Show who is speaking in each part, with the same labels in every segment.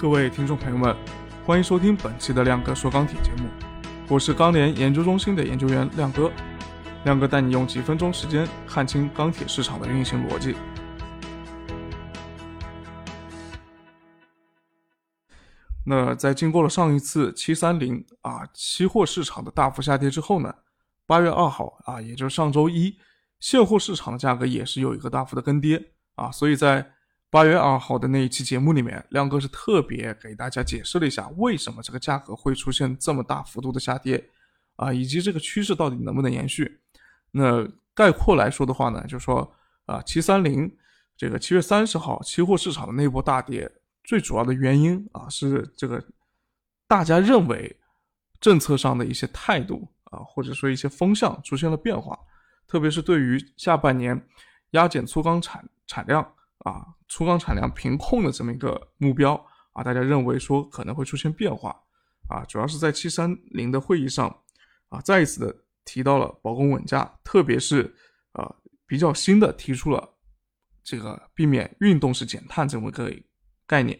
Speaker 1: 各位听众朋友们，欢迎收听本期的亮哥说钢铁节目，我是钢联研究中心的研究员亮哥。亮哥带你用几分钟时间看清钢铁市场的运行逻辑。那在经过了上一次七三零啊期货市场的大幅下跌之后呢，八月二号啊，也就是上周一，现货市场的价格也是有一个大幅的跟跌啊，所以在八月二号的那一期节目里面，亮哥是特别给大家解释了一下为什么这个价格会出现这么大幅度的下跌啊，以及这个趋势到底能不能延续。那概括来说的话呢，就说啊，七三零这个七月三十号期货市场的那波大跌，最主要的原因啊是这个大家认为政策上的一些态度啊，或者说一些风向出现了变化，特别是对于下半年压减粗钢产产量啊，粗钢产量平控的这么一个目标啊，大家认为说可能会出现变化啊，主要是在七三零的会议上啊，再一次的。提到了保供稳价，特别是呃比较新的提出了这个避免运动式减碳这么个概念。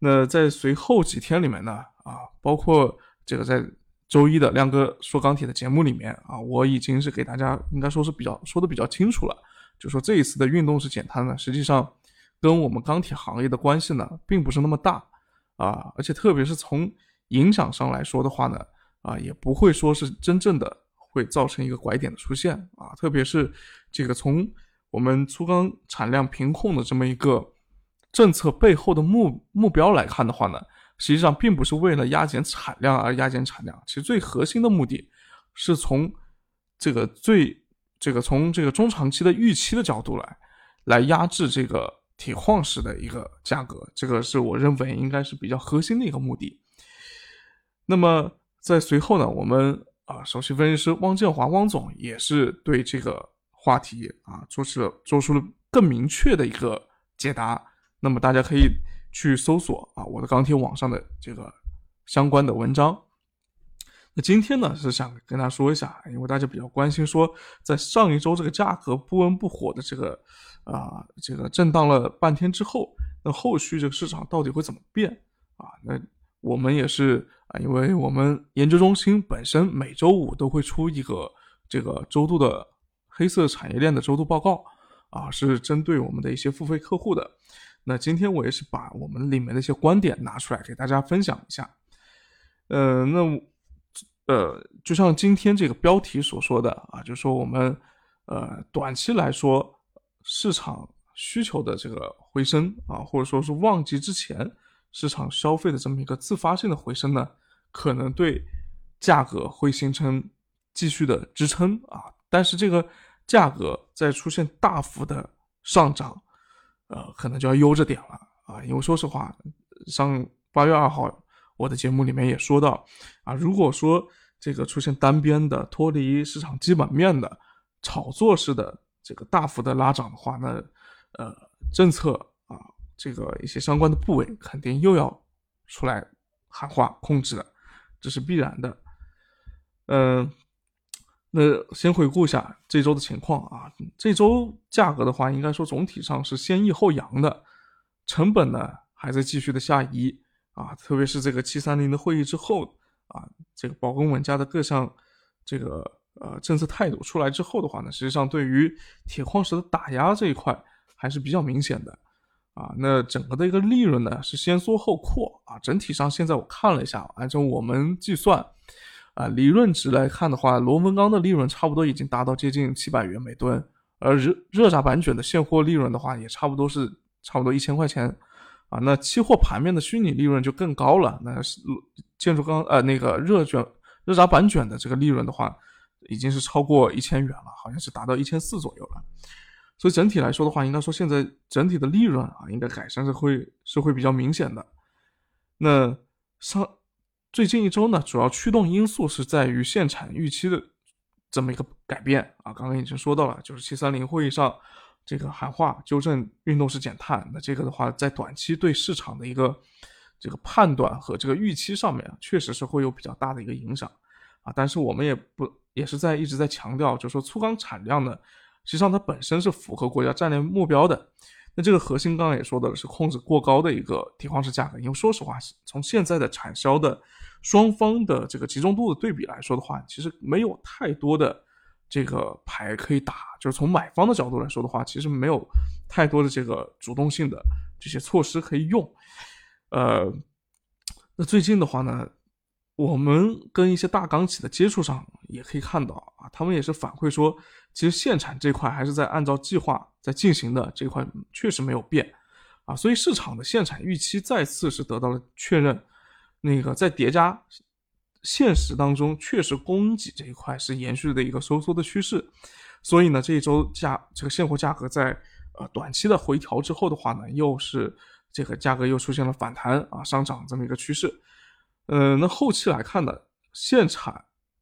Speaker 1: 那在随后几天里面呢，啊，包括这个在周一的亮哥说钢铁的节目里面啊，我已经是给大家应该说是比较说的比较清楚了，就说这一次的运动式减碳呢，实际上跟我们钢铁行业的关系呢并不是那么大啊，而且特别是从影响上来说的话呢，啊也不会说是真正的。会造成一个拐点的出现啊，特别是这个从我们粗钢产量平控的这么一个政策背后的目目标来看的话呢，实际上并不是为了压减产量而压减产量，其实最核心的目的是从这个最这个从这个中长期的预期的角度来来压制这个铁矿石的一个价格，这个是我认为应该是比较核心的一个目的。那么在随后呢，我们。啊，首席分析师汪建华汪总也是对这个话题啊做出了做出了更明确的一个解答。那么大家可以去搜索啊我的钢铁网上的这个相关的文章。那今天呢是想跟大家说一下，因为大家比较关心说，在上一周这个价格不温不火的这个啊这个震荡了半天之后，那后续这个市场到底会怎么变啊？那我们也是。啊，因为我们研究中心本身每周五都会出一个这个周度的黑色产业链的周度报告，啊，是针对我们的一些付费客户的。那今天我也是把我们里面的一些观点拿出来给大家分享一下。呃，那呃，就像今天这个标题所说的啊，就说我们呃短期来说市场需求的这个回升啊，或者说是旺季之前。市场消费的这么一个自发性的回升呢，可能对价格会形成继续的支撑啊，但是这个价格在出现大幅的上涨，呃，可能就要悠着点了啊，因为说实话，上八月二号我的节目里面也说到啊，如果说这个出现单边的脱离市场基本面的炒作式的这个大幅的拉涨的话，那呃政策啊。这个一些相关的部位肯定又要出来喊话控制的，这是必然的。嗯，那先回顾一下这周的情况啊，这周价格的话，应该说总体上是先抑后扬的，成本呢还在继续的下移啊，特别是这个七三零的会议之后啊，这个保供稳价的各项这个呃政策态度出来之后的话呢，实际上对于铁矿石的打压这一块还是比较明显的。啊，那整个的一个利润呢是先缩后扩啊，整体上现在我看了一下，按照我们计算，啊，利润值来看的话，螺纹钢的利润差不多已经达到接近七百元每吨，而热热轧板卷的现货利润的话，也差不多是差不多一千块钱，啊，那期货盘面的虚拟利润就更高了，那建筑钢呃那个热卷热轧板卷的这个利润的话，已经是超过一千元了，好像是达到一千四左右了。所以整体来说的话，应该说现在整体的利润啊，应该改善是会是会比较明显的。那上最近一周呢，主要驱动因素是在于限产预期的这么一个改变啊。刚刚已经说到了，就是七三零会议上这个喊话纠正运动式减碳，那这个的话在短期对市场的一个这个判断和这个预期上面，确实是会有比较大的一个影响但是我们也不也是在一直在强调，就是说粗钢产量呢。实际上，它本身是符合国家战略目标的。那这个核心刚刚也说的是控制过高的一个铁矿石价格，因为说实话，从现在的产销的双方的这个集中度的对比来说的话，其实没有太多的这个牌可以打。就是从买方的角度来说的话，其实没有太多的这个主动性的这些措施可以用。呃，那最近的话呢，我们跟一些大钢企的接触上也可以看到啊，他们也是反馈说，其实限产这块还是在按照计划。在进行的这块确实没有变，啊，所以市场的限产预期再次是得到了确认。那个在叠加现实当中，确实供给这一块是延续的一个收缩的趋势。所以呢，这一周价这个现货价格在呃短期的回调之后的话呢，又是这个价格又出现了反弹啊上涨这么一个趋势。呃，那后期来看呢，限产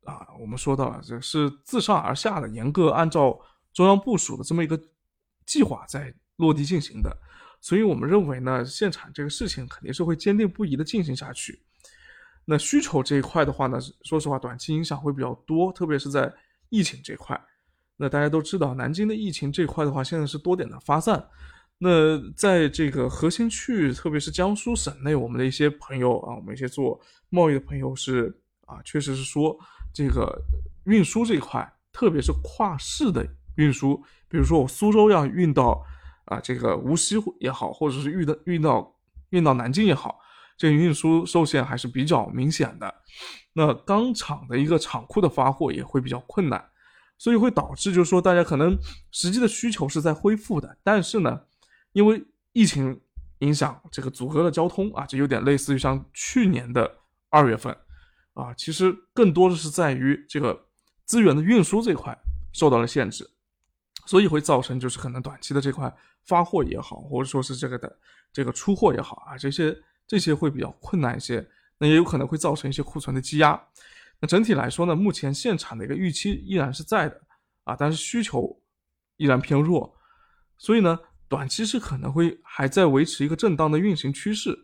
Speaker 1: 啊，我们说到了这是自上而下的，严格按照中央部署的这么一个。计划在落地进行的，所以我们认为呢，限产这个事情肯定是会坚定不移的进行下去。那需求这一块的话呢，说实话，短期影响会比较多，特别是在疫情这块。那大家都知道，南京的疫情这块的话，现在是多点的发散。那在这个核心区域，特别是江苏省内，我们的一些朋友啊，我们一些做贸易的朋友是啊，确实是说这个运输这一块，特别是跨市的。运输，比如说我苏州要运到啊这个无锡也好，或者是运到运到运到南京也好，这个运输受限还是比较明显的。那钢厂的一个厂库的发货也会比较困难，所以会导致就是说大家可能实际的需求是在恢复的，但是呢，因为疫情影响这个阻隔了交通啊，这有点类似于像去年的二月份啊，其实更多的是在于这个资源的运输这块受到了限制。所以会造成就是可能短期的这块发货也好，或者说是这个的这个出货也好啊，这些这些会比较困难一些。那也有可能会造成一些库存的积压。那整体来说呢，目前现产的一个预期依然是在的啊，但是需求依然偏弱。所以呢，短期是可能会还在维持一个震荡的运行趋势。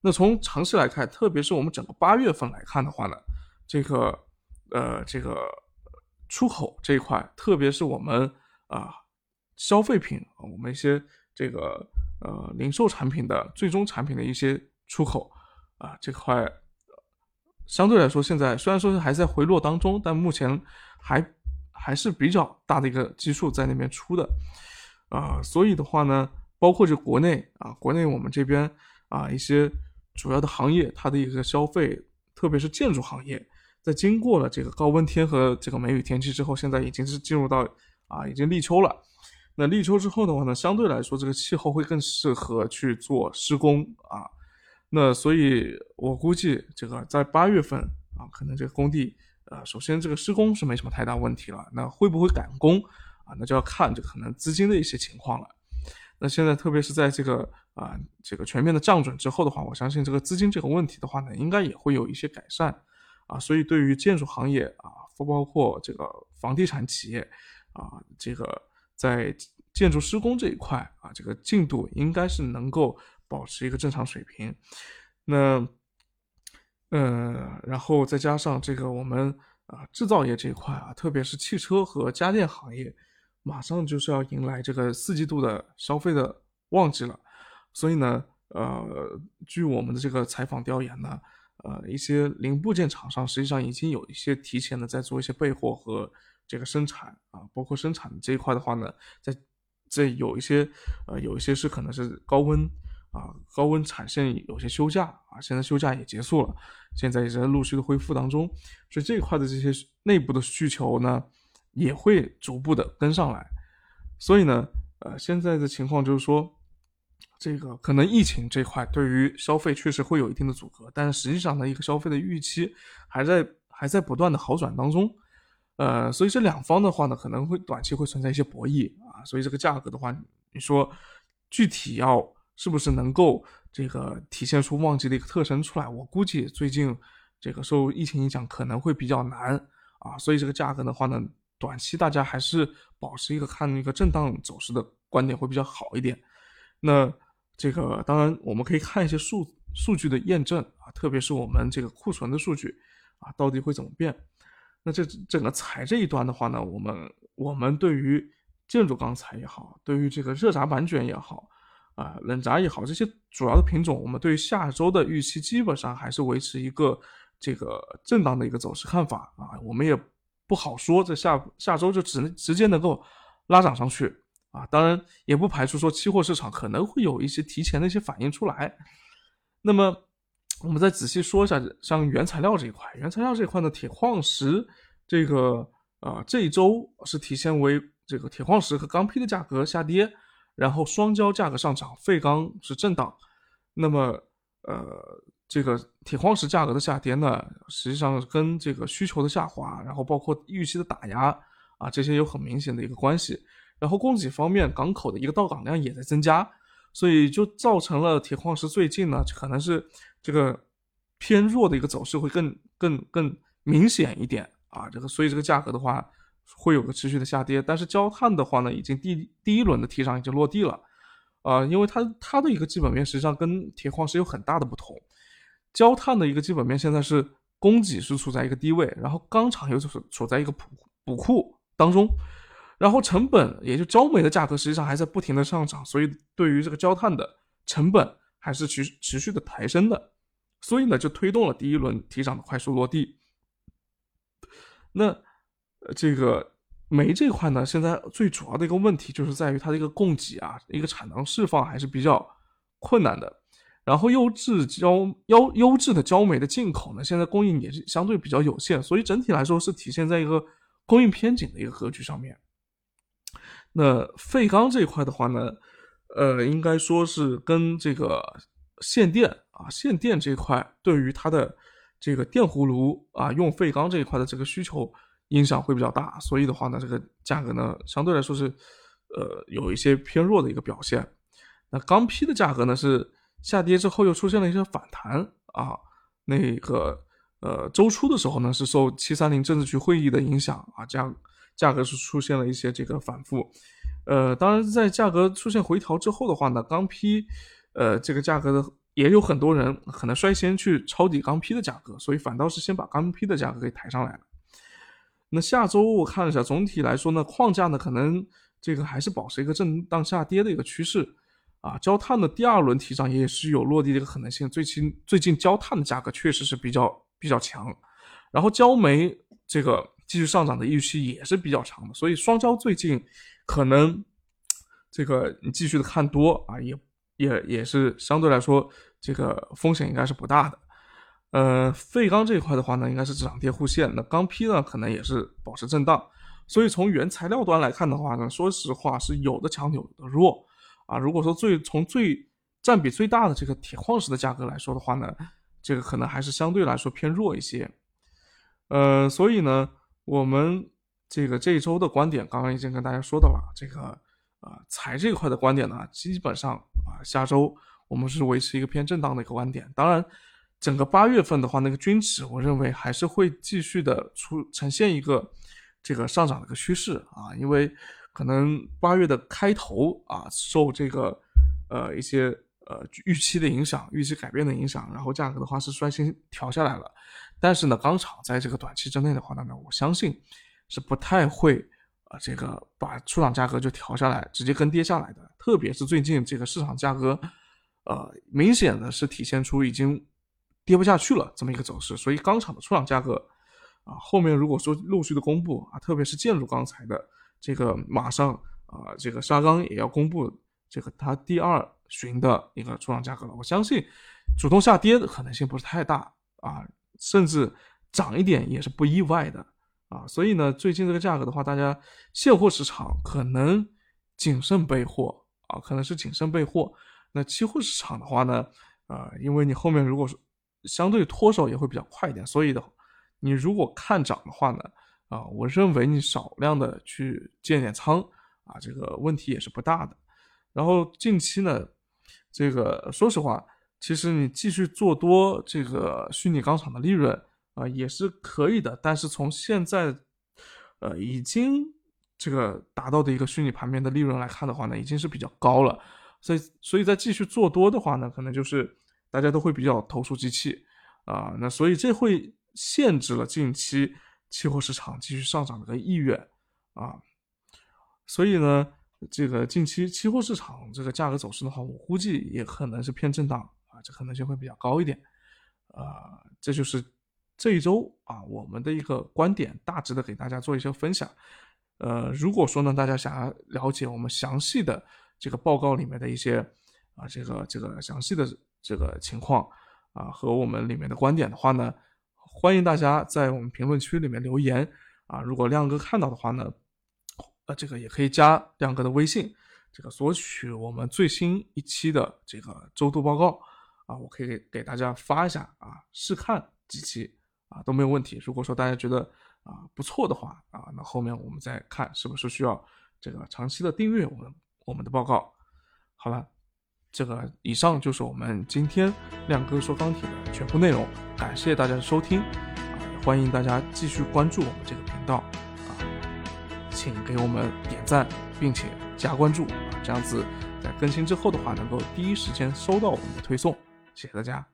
Speaker 1: 那从长期来看，特别是我们整个八月份来看的话呢，这个呃这个出口这一块，特别是我们。啊，消费品，我们一些这个呃零售产品的最终产品的一些出口啊，这块相对来说现在虽然说是还在回落当中，但目前还还是比较大的一个基数在那边出的啊，所以的话呢，包括这国内啊，国内我们这边啊一些主要的行业，它的一个消费，特别是建筑行业，在经过了这个高温天和这个梅雨天气之后，现在已经是进入到。啊，已经立秋了。那立秋之后的话呢，相对来说这个气候会更适合去做施工啊。那所以我估计这个在八月份啊，可能这个工地呃，首先这个施工是没什么太大问题了。那会不会赶工啊？那就要看这可能资金的一些情况了。那现在特别是在这个啊这个全面的降准之后的话，我相信这个资金这个问题的话呢，应该也会有一些改善啊。所以对于建筑行业啊，不包括这个房地产企业。啊，这个在建筑施工这一块啊，这个进度应该是能够保持一个正常水平。那，呃，然后再加上这个我们啊制造业这一块啊，特别是汽车和家电行业，马上就是要迎来这个四季度的消费的旺季了。所以呢，呃，据我们的这个采访调研呢，呃，一些零部件厂商实际上已经有一些提前的在做一些备货和。这个生产啊，包括生产这一块的话呢，在这有一些呃，有一些是可能是高温啊，高温产线有些休假啊，现在休假也结束了，现在也在陆续的恢复当中，所以这一块的这些内部的需求呢，也会逐步的跟上来。所以呢，呃，现在的情况就是说，这个可能疫情这块对于消费确实会有一定的阻隔，但是实际上的一个消费的预期还在还在不断的好转当中。呃，所以这两方的话呢，可能会短期会存在一些博弈啊，所以这个价格的话，你说具体要是不是能够这个体现出旺季的一个特征出来，我估计最近这个受疫情影响可能会比较难啊，所以这个价格的话呢，短期大家还是保持一个看一个震荡走势的观点会比较好一点。那这个当然我们可以看一些数数据的验证啊，特别是我们这个库存的数据啊，到底会怎么变。那这整个材这一端的话呢，我们我们对于建筑钢材也好，对于这个热轧板卷也好，啊冷轧也好，这些主要的品种，我们对下周的预期基本上还是维持一个这个震荡的一个走势看法啊，我们也不好说这下下周就只能直接能够拉涨上去啊，当然也不排除说期货市场可能会有一些提前的一些反应出来。那么我们再仔细说一下，像原材料这一块，原材料这一块呢，铁矿石这个呃这一周是体现为这个铁矿石和钢坯的价格下跌。然后双焦价格上涨，废钢是震荡。那么，呃，这个铁矿石价格的下跌呢，实际上跟这个需求的下滑，然后包括预期的打压啊，这些有很明显的一个关系。然后供给方面，港口的一个到港量也在增加，所以就造成了铁矿石最近呢，可能是这个偏弱的一个走势会更更更明显一点啊。这个所以这个价格的话。会有个持续的下跌，但是焦炭的话呢，已经第第一轮的提涨已经落地了，啊，因为它它的一个基本面实际上跟铁矿石有很大的不同，焦炭的一个基本面现在是供给是处在一个低位，然后钢厂又是处在一个补补库当中，然后成本也就焦煤的价格实际上还在不停的上涨，所以对于这个焦炭的成本还是持持续的抬升的，所以呢就推动了第一轮提涨的快速落地，那。这个煤这块呢，现在最主要的一个问题就是在于它的一个供给啊，一个产能释放还是比较困难的。然后优质焦优优质的焦煤的进口呢，现在供应也是相对比较有限，所以整体来说是体现在一个供应偏紧的一个格局上面。那废钢这一块的话呢，呃，应该说是跟这个限电啊，限电这一块对于它的这个电葫芦啊，用废钢这一块的这个需求。影响会比较大，所以的话呢，这个价格呢相对来说是，呃，有一些偏弱的一个表现。那钢坯的价格呢是下跌之后又出现了一些反弹啊。那个呃周初的时候呢是受七三零政治局会议的影响啊，价价格是出现了一些这个反复。呃，当然在价格出现回调之后的话呢，钢坯呃这个价格的也有很多人可能率先去抄底钢坯的价格，所以反倒是先把钢坯的价格给抬上来了。那下周我看了一下，总体来说呢，框架呢可能这个还是保持一个震荡下跌的一个趋势，啊，焦炭的第二轮提涨也是有落地的一个可能性。最近最近焦炭的价格确实是比较比较强，然后焦煤这个继续上涨的预期也是比较长的，所以双焦最近可能这个你继续的看多啊，也也也是相对来说这个风险应该是不大的。呃，废钢这一块的话呢，应该是涨跌互现。那钢坯呢，可能也是保持震荡。所以从原材料端来看的话呢，说实话是有的强有的弱啊。如果说最从最占比最大的这个铁矿石的价格来说的话呢，这个可能还是相对来说偏弱一些。呃，所以呢，我们这个这一周的观点，刚刚已经跟大家说到了。这个啊，财这一块的观点呢，基本上啊，下周我们是维持一个偏震荡的一个观点。当然。整个八月份的话，那个均值，我认为还是会继续的出呈现一个这个上涨的一个趋势啊，因为可能八月的开头啊，受这个呃一些呃预期的影响、预期改变的影响，然后价格的话是率先调下来了。但是呢，钢厂在这个短期之内的话呢，我相信是不太会啊这个把出厂价格就调下来，直接跟跌下来的。特别是最近这个市场价格，呃，明显的是体现出已经。跌不下去了，这么一个走势，所以钢厂的出厂价格啊，后面如果说陆续的公布啊，特别是建筑钢材的这个马上啊，这个沙钢也要公布这个它第二旬的一个出厂价格了，我相信主动下跌的可能性不是太大啊，甚至涨一点也是不意外的啊，所以呢，最近这个价格的话，大家现货市场可能谨慎备货啊，可能是谨慎备货。那期货市场的话呢，啊，因为你后面如果说相对脱手也会比较快一点，所以的，你如果看涨的话呢，啊，我认为你少量的去建点仓啊，这个问题也是不大的。然后近期呢，这个说实话，其实你继续做多这个虚拟钢厂的利润啊，也是可以的。但是从现在，呃，已经这个达到的一个虚拟盘面的利润来看的话呢，已经是比较高了。所以，所以再继续做多的话呢，可能就是。大家都会比较投鼠忌器啊，那所以这会限制了近期期货市场继续上涨的意愿啊。所以呢，这个近期期货市场这个价格走势的话，我估计也可能是偏震荡啊，这可能性会比较高一点。呃，这就是这一周啊我们的一个观点，大致的给大家做一些分享。呃，如果说呢，大家想要了解我们详细的这个报告里面的一些啊这个这个详细的这个情况啊和我们里面的观点的话呢，欢迎大家在我们评论区里面留言啊。如果亮哥看到的话呢。呃，这个也可以加亮哥的微信，这个索取我们最新一期的这个周度报告啊，我可以给给大家发一下啊，试看几期啊都没有问题。如果说大家觉得啊不错的话啊，那后面我们再看是不是需要这个长期的订阅我们我们的报告。好了，这个以上就是我们今天亮哥说钢铁的全部内容，感谢大家的收听啊，欢迎大家继续关注我们这个频道啊。请给我们点赞，并且加关注啊，这样子在更新之后的话，能够第一时间收到我们的推送。谢谢大家。